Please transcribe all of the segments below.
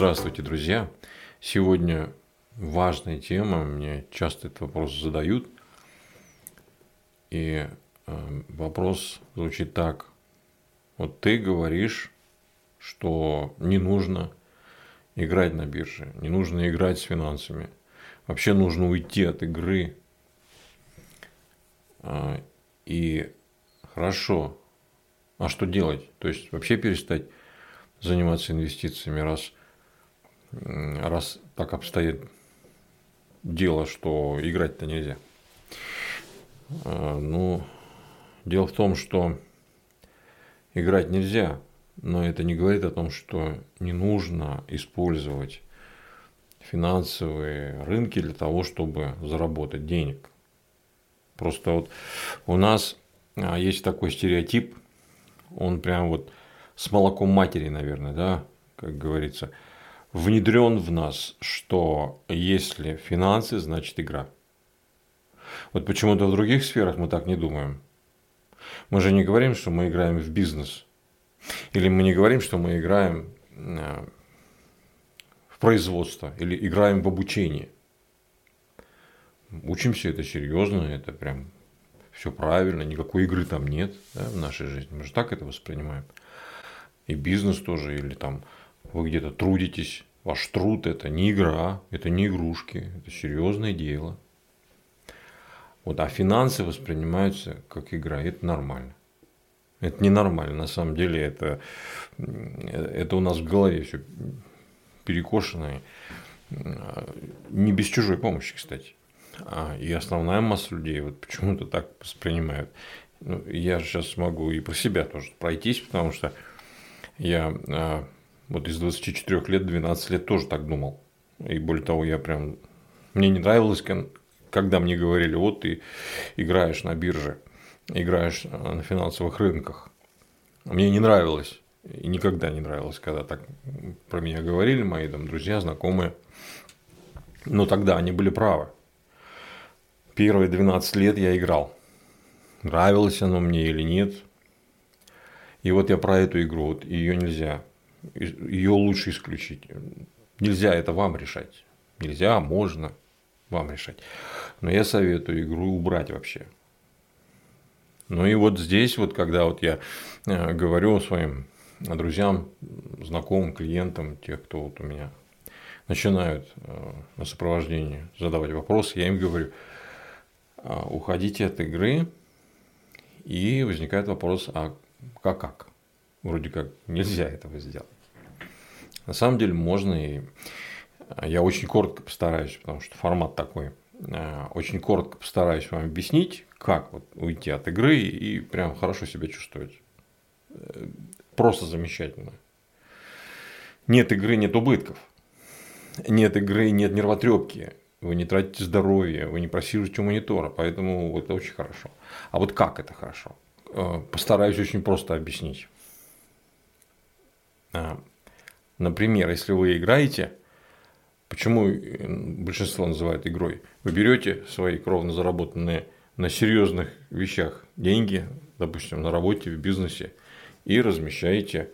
Здравствуйте, друзья! Сегодня важная тема, мне часто этот вопрос задают. И э, вопрос звучит так. Вот ты говоришь, что не нужно играть на бирже, не нужно играть с финансами. Вообще нужно уйти от игры. А, и хорошо, а что делать? То есть вообще перестать заниматься инвестициями, раз, раз так обстоит дело, что играть-то нельзя. А, ну, дело в том, что играть нельзя, но это не говорит о том, что не нужно использовать финансовые рынки для того, чтобы заработать денег. Просто вот у нас а, есть такой стереотип, он прям вот с молоком матери, наверное, да, как говорится, внедрен в нас, что если финансы, значит игра. Вот почему-то в других сферах мы так не думаем. Мы же не говорим, что мы играем в бизнес. Или мы не говорим, что мы играем э, в производство или играем в обучение. Учимся это серьезно, это прям все правильно, никакой игры там нет да, в нашей жизни. Мы же так это воспринимаем. И бизнес тоже, или там вы где-то трудитесь, ваш труд это не игра, это не игрушки, это серьезное дело. Вот, а финансы воспринимаются как игра, это нормально. Это ненормально, на самом деле это, это у нас в голове все перекошенное. Не без чужой помощи, кстати. А, и основная масса людей вот почему-то так воспринимают. Ну, я сейчас могу и про себя тоже пройтись, потому что я а, вот из 24 лет 12 лет тоже так думал. И более того, я прям... Мне не нравилось, когда мне говорили, вот ты играешь на бирже, играешь а, на финансовых рынках. Мне не нравилось. И никогда не нравилось, когда так про меня говорили мои там, друзья, знакомые. Но тогда они были правы первые 12 лет я играл. Нравилось оно мне или нет. И вот я про эту игру, вот ее нельзя, ее лучше исключить. Нельзя это вам решать. Нельзя, можно вам решать. Но я советую игру убрать вообще. Ну и вот здесь, вот когда вот я э, говорю своим друзьям, знакомым, клиентам, тех, кто вот у меня начинают э, на сопровождении задавать вопросы, я им говорю – а, уходите от игры, и возникает вопрос, а как как? Вроде как нельзя этого сделать. На самом деле можно и я очень коротко постараюсь, потому что формат такой. А, очень коротко постараюсь вам объяснить, как вот уйти от игры и прям хорошо себя чувствовать. Э, просто замечательно. Нет игры, нет убытков. Нет игры, нет нервотрепки вы не тратите здоровье, вы не просиживаете у монитора, поэтому это очень хорошо. А вот как это хорошо? Э, постараюсь очень просто объяснить. А, например, если вы играете, почему э, большинство называют игрой? Вы берете свои кровно заработанные на серьезных вещах деньги, допустим, на работе, в бизнесе, и размещаете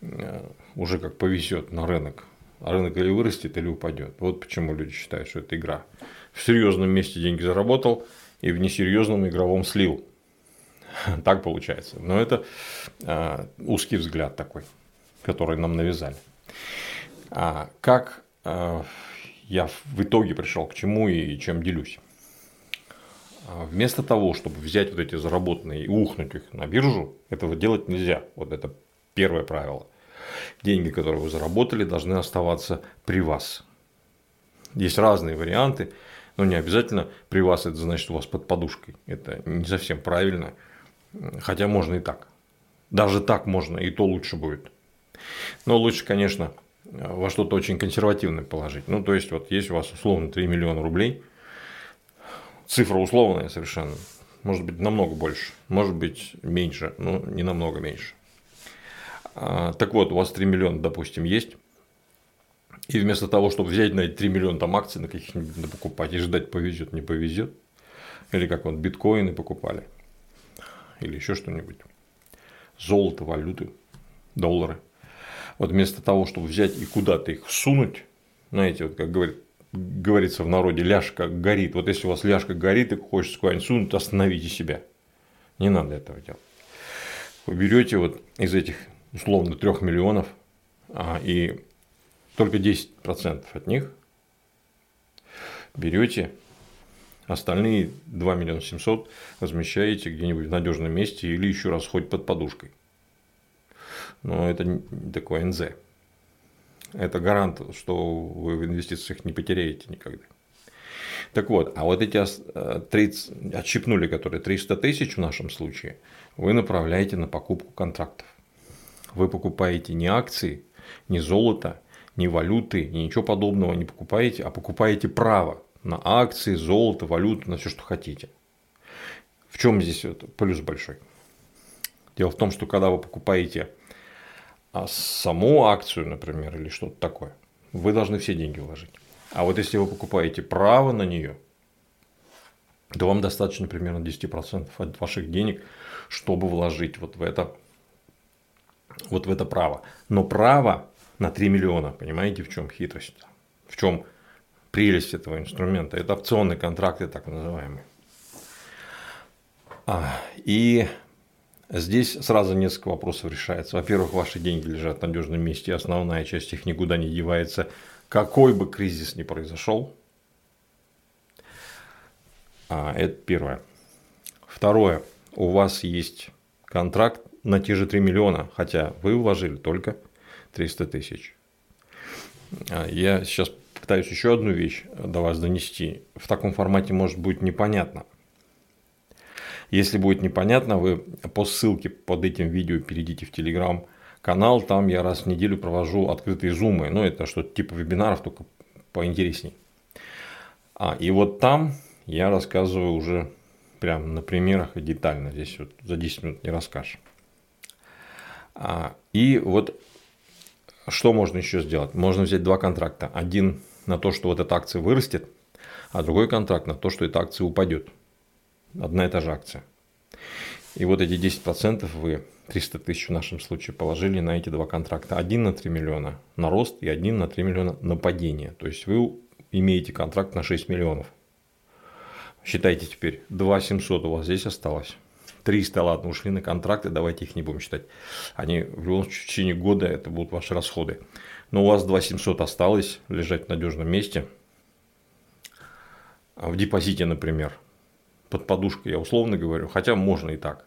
э, уже как повезет на рынок а рынок или вырастет, или упадет. Вот почему люди считают, что это игра. В серьезном месте деньги заработал и в несерьезном игровом слил. Так получается. Но это э, узкий взгляд такой, который нам навязали. А как э, я в итоге пришел к чему и чем делюсь? А вместо того, чтобы взять вот эти заработанные и ухнуть их на биржу, этого делать нельзя. Вот это первое правило деньги, которые вы заработали, должны оставаться при вас. Есть разные варианты, но не обязательно при вас это значит у вас под подушкой. Это не совсем правильно, хотя можно и так. Даже так можно, и то лучше будет. Но лучше, конечно, во что-то очень консервативное положить. Ну, то есть, вот есть у вас условно 3 миллиона рублей, цифра условная совершенно, может быть, намного больше, может быть, меньше, но не намного меньше. А, так вот, у вас 3 миллиона, допустим, есть. И вместо того, чтобы взять на эти 3 миллиона там акций на каких-нибудь покупать и ждать, повезет, не повезет, или как вот биткоины покупали, или еще что-нибудь, золото, валюты, доллары, Вот вместо того, чтобы взять и куда-то их сунуть, знаете, вот как говорит, говорится в народе, ляжка горит. Вот если у вас ляжка горит и хочется куда-нибудь сунуть, остановите себя. Не надо этого делать. Вы берете вот из этих условно 3 миллионов а, и только 10% от них берете, остальные 2 миллиона 700 размещаете где-нибудь в надежном месте или еще раз хоть под подушкой. Но это не такое НЗ. Это гарант, что вы в инвестициях не потеряете никогда. Так вот, а вот эти 30, э, отщипнули, которые 300 тысяч в нашем случае, вы направляете на покупку контрактов. Вы покупаете не акции, не золото, не валюты, ничего подобного не покупаете, а покупаете право на акции, золото, валюту, на все, что хотите. В чем здесь плюс большой? Дело в том, что когда вы покупаете саму акцию, например, или что-то такое, вы должны все деньги вложить. А вот если вы покупаете право на нее, то вам достаточно примерно 10% от ваших денег, чтобы вложить вот в это, вот в это право. Но право на 3 миллиона, понимаете, в чем хитрость? В чем прелесть этого инструмента? Это опционные контракты, так называемые. А, и здесь сразу несколько вопросов решается. Во-первых, ваши деньги лежат в надежном месте, основная часть их никуда не девается, какой бы кризис ни произошел. А, это первое. Второе. У вас есть контракт на те же 3 миллиона, хотя вы вложили только 300 тысяч. А, я сейчас пытаюсь еще одну вещь до вас донести. В таком формате может быть непонятно. Если будет непонятно, вы по ссылке под этим видео перейдите в Telegram канал, там я раз в неделю провожу открытые зумы. Ну, это что-то типа вебинаров, только поинтересней. А, и вот там я рассказываю уже прям на примерах и детально. Здесь вот за 10 минут не расскажешь. А, и вот что можно еще сделать? Можно взять два контракта. Один на то, что вот эта акция вырастет, а другой контракт на то, что эта акция упадет. Одна и та же акция. И вот эти 10% вы 300 тысяч в нашем случае положили на эти два контракта. Один на 3 миллиона на рост и один на 3 миллиона на падение. То есть вы имеете контракт на 6 миллионов. Считайте теперь, 2 700 у вас здесь осталось. 300, ладно, ушли на контракты, давайте их не будем считать. Они в любом случае в течение года это будут ваши расходы. Но у вас 2 700 осталось лежать в надежном месте. А в депозите, например, под подушкой, я условно говорю, хотя можно и так.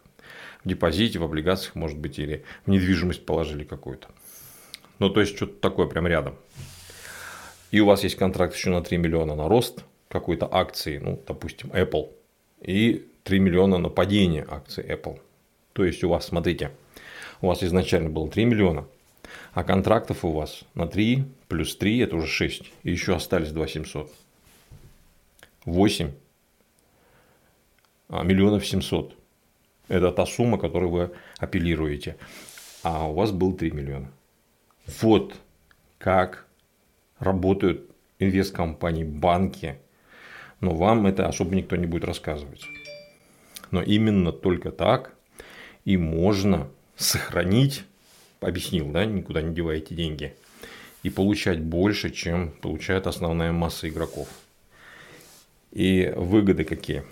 В депозите, в облигациях, может быть, или в недвижимость положили какую-то. Ну, то есть, что-то такое прям рядом. И у вас есть контракт еще на 3 миллиона на рост какой-то акции, ну, допустим, Apple. И 3 миллиона на падение акций Apple. То есть у вас, смотрите, у вас изначально было 3 миллиона, а контрактов у вас на 3 плюс 3 это уже 6. И еще остались 2 700. 8 миллионов 700. Это та сумма, которую вы апеллируете. А у вас был 3 миллиона. Вот как работают инвесткомпании, банки. Но вам это особо никто не будет рассказывать. Но именно только так и можно сохранить, объяснил, да, никуда не деваете деньги, и получать больше, чем получает основная масса игроков. И выгоды какие?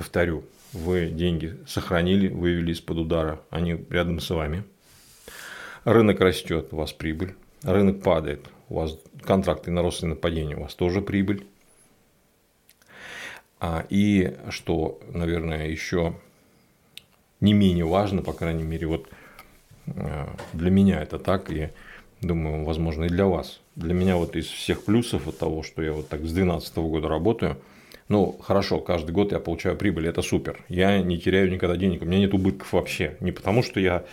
Повторю, вы деньги сохранили, вывели из-под удара, они рядом с вами. Рынок растет, у вас прибыль. Рынок падает, у вас контракты на рост и на падение, у вас тоже прибыль. А, и что, наверное, еще не менее важно, по крайней мере, вот э, для меня это так, и думаю, возможно, и для вас. Для меня вот из всех плюсов от того, что я вот так с 2012 года работаю, ну, хорошо, каждый год я получаю прибыль, это супер. Я не теряю никогда денег, у меня нет убытков вообще. Не потому, что я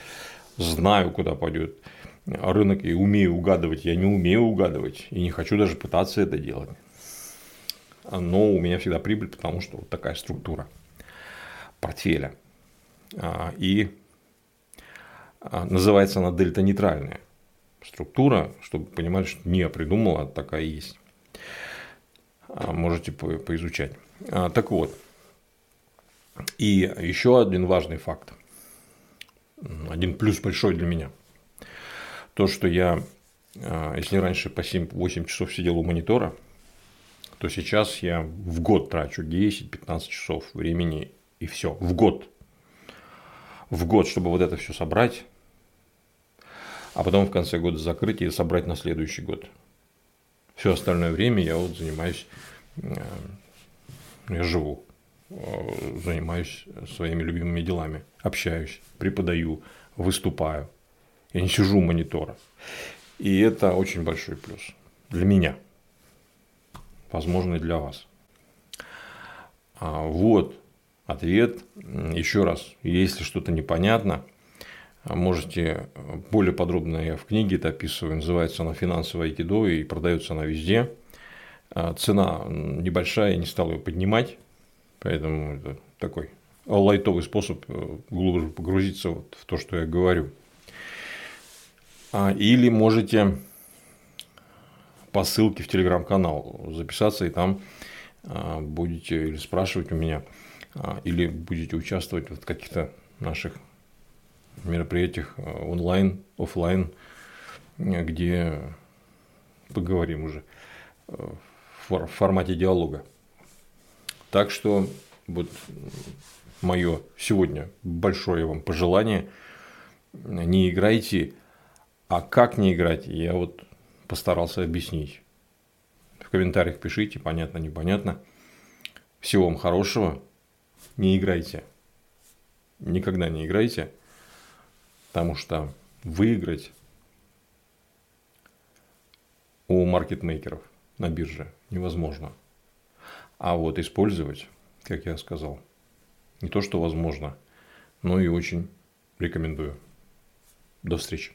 знаю, куда пойдет рынок и умею угадывать. Я не умею угадывать и не хочу даже пытаться это делать но у меня всегда прибыль, потому что вот такая структура портфеля. А, и а, называется она дельта-нейтральная структура, чтобы понимали, что не я придумала, а такая есть. Можете поизучать. Так вот, и еще один важный факт, один плюс большой для меня. то, что я, а, если раньше по 7-8 часов сидел у монитора, то сейчас я в год трачу 10-15 часов времени и все. В год. В год, чтобы вот это все собрать, а потом в конце года закрыть и собрать на следующий год. Все остальное время я вот занимаюсь, э, я живу, э, занимаюсь своими любимыми делами, общаюсь, преподаю, выступаю. Я не сижу у монитора. И это очень большой плюс для меня. Возможно, и для вас. А вот ответ. Еще раз, если что-то непонятно, можете более подробно я в книге это описываю. Называется она «Финансовая кидо» и продается она везде. А цена небольшая, я не стал ее поднимать. Поэтому это такой лайтовый способ э, глубже погрузиться вот в то, что я говорю. А, или можете по ссылке в телеграм-канал записаться и там а, будете или спрашивать у меня, а, или будете участвовать в каких-то наших мероприятиях онлайн, офлайн, где поговорим уже в формате диалога. Так что вот мое сегодня большое вам пожелание. Не играйте, а как не играть, я вот постарался объяснить. В комментариях пишите, понятно, непонятно. Всего вам хорошего. Не играйте. Никогда не играйте, потому что выиграть у маркетмейкеров на бирже невозможно. А вот использовать, как я сказал, не то, что возможно, но и очень рекомендую. До встречи.